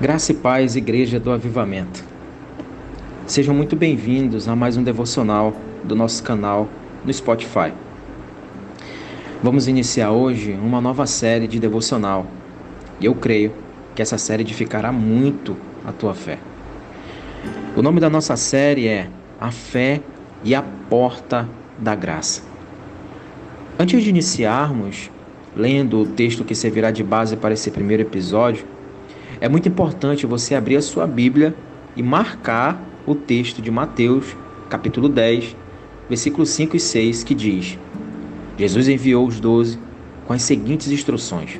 Graça e paz, Igreja do Avivamento. Sejam muito bem-vindos a mais um devocional do nosso canal no Spotify. Vamos iniciar hoje uma nova série de devocional e eu creio que essa série edificará muito a tua fé. O nome da nossa série é A Fé e a Porta da Graça. Antes de iniciarmos, lendo o texto que servirá de base para esse primeiro episódio, é muito importante você abrir a sua Bíblia e marcar o texto de Mateus, capítulo 10, versículos 5 e 6, que diz: Jesus enviou os doze com as seguintes instruções: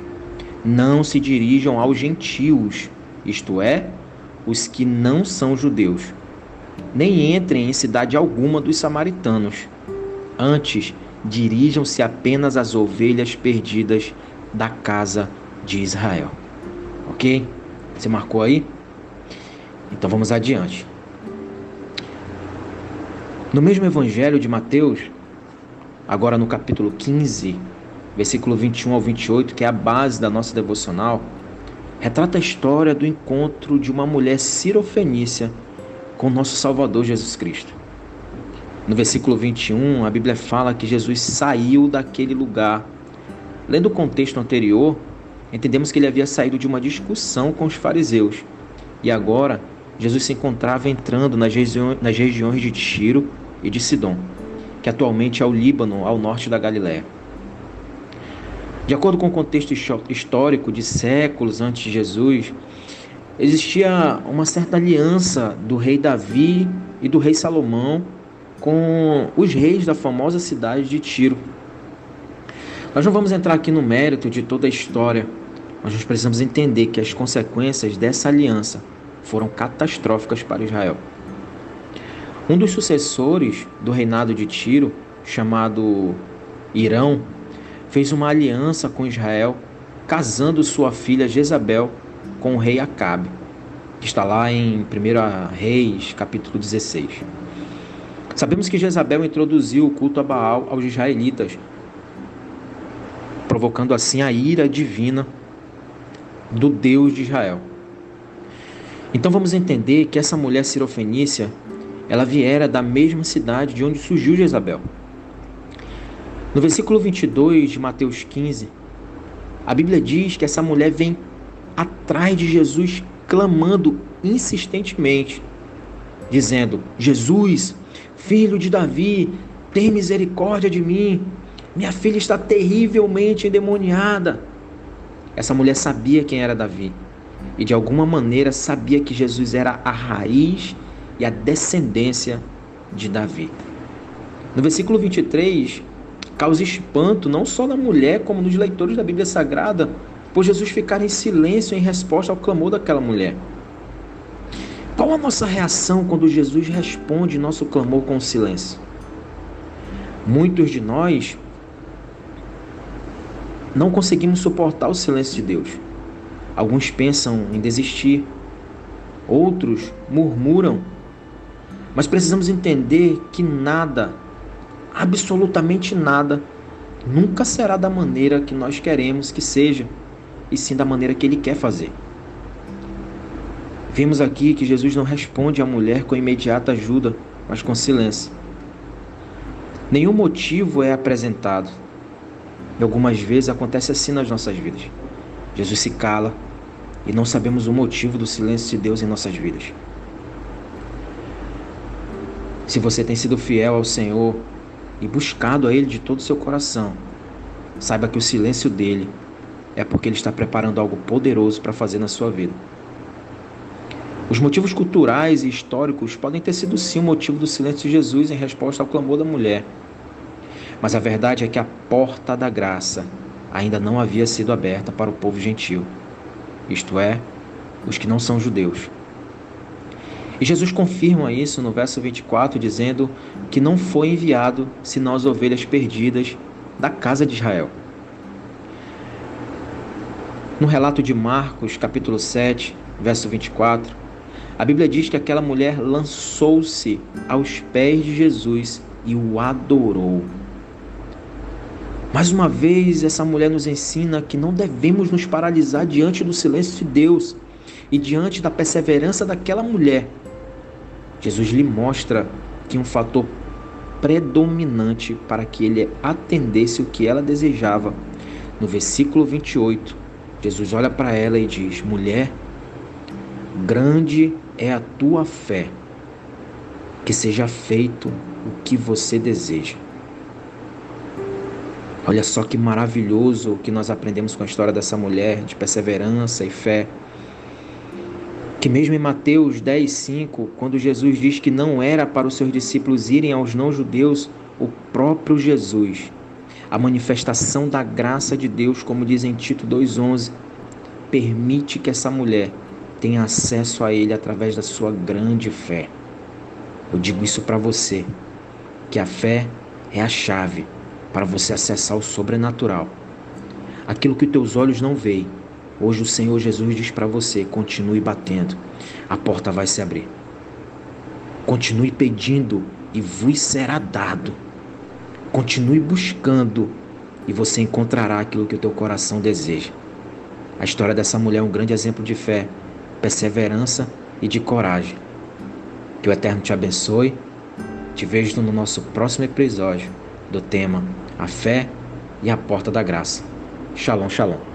Não se dirijam aos gentios, isto é, os que não são judeus, nem entrem em cidade alguma dos samaritanos. Antes, dirijam-se apenas às ovelhas perdidas da casa de Israel. Ok? Você marcou aí? Então vamos adiante. No mesmo Evangelho de Mateus, agora no capítulo 15, versículo 21 ao 28, que é a base da nossa devocional, retrata a história do encontro de uma mulher cirofenícia com nosso Salvador Jesus Cristo. No versículo 21, a Bíblia fala que Jesus saiu daquele lugar. Lendo o contexto anterior, entendemos que ele havia saído de uma discussão com os fariseus e agora Jesus se encontrava entrando nas, nas regiões de Tiro e de Sidom, que atualmente é o Líbano, ao norte da Galiléia. De acordo com o contexto histórico de séculos antes de Jesus, existia uma certa aliança do rei Davi e do rei Salomão com os reis da famosa cidade de Tiro. Nós não vamos entrar aqui no mérito de toda a história mas nós precisamos entender que as consequências dessa aliança foram catastróficas para Israel. Um dos sucessores do reinado de Tiro, chamado Irão, fez uma aliança com Israel, casando sua filha Jezabel com o rei Acabe, que está lá em 1 Reis, capítulo 16. Sabemos que Jezabel introduziu o culto a Baal aos israelitas, provocando assim a ira divina do Deus de Israel. Então vamos entender que essa mulher sirofenícia, ela viera da mesma cidade de onde surgiu Jezabel. No versículo 22 de Mateus 15, a Bíblia diz que essa mulher vem atrás de Jesus clamando insistentemente, dizendo: Jesus, filho de Davi, tem misericórdia de mim. Minha filha está terrivelmente endemoniada. Essa mulher sabia quem era Davi e de alguma maneira sabia que Jesus era a raiz e a descendência de Davi. No versículo 23, causa espanto não só na mulher, como nos leitores da Bíblia Sagrada, por Jesus ficar em silêncio em resposta ao clamor daquela mulher. Qual a nossa reação quando Jesus responde nosso clamor com silêncio? Muitos de nós não conseguimos suportar o silêncio de Deus. Alguns pensam em desistir, outros murmuram, mas precisamos entender que nada, absolutamente nada, nunca será da maneira que nós queremos que seja, e sim da maneira que Ele quer fazer. Vimos aqui que Jesus não responde à mulher com imediata ajuda, mas com silêncio. Nenhum motivo é apresentado, e algumas vezes acontece assim nas nossas vidas. Jesus se cala e não sabemos o motivo do silêncio de Deus em nossas vidas. Se você tem sido fiel ao Senhor e buscado a Ele de todo o seu coração, saiba que o silêncio dele é porque Ele está preparando algo poderoso para fazer na sua vida. Os motivos culturais e históricos podem ter sido sim o motivo do silêncio de Jesus em resposta ao clamor da mulher. Mas a verdade é que a porta da graça ainda não havia sido aberta para o povo gentil, isto é, os que não são judeus. E Jesus confirma isso no verso 24, dizendo que não foi enviado senão as ovelhas perdidas da casa de Israel. No relato de Marcos, capítulo 7, verso 24, a Bíblia diz que aquela mulher lançou-se aos pés de Jesus e o adorou. Mais uma vez, essa mulher nos ensina que não devemos nos paralisar diante do silêncio de Deus, E diante da perseverança daquela mulher, Jesus lhe mostra que um fator predominante para que ele atendesse o que ela desejava. No versículo 28, Jesus olha para ela e diz: Mulher, grande é a tua fé, que seja feito o que você deseja. Olha só que maravilhoso o que nós aprendemos com a história dessa mulher de perseverança e fé. Que mesmo em Mateus 10, 5, quando Jesus diz que não era para os seus discípulos irem aos não-judeus, o próprio Jesus, a manifestação da graça de Deus, como diz em Tito 2,11, permite que essa mulher tenha acesso a Ele através da sua grande fé. Eu digo isso para você, que a fé é a chave para você acessar o sobrenatural. Aquilo que teus olhos não veem. Hoje o Senhor Jesus diz para você: continue batendo, a porta vai se abrir. Continue pedindo e vos será dado. Continue buscando e você encontrará aquilo que o teu coração deseja. A história dessa mulher é um grande exemplo de fé, perseverança e de coragem. Que o Eterno te abençoe. Te vejo no nosso próximo episódio do tema A Fé e a Porta da Graça. Shalom, shalom.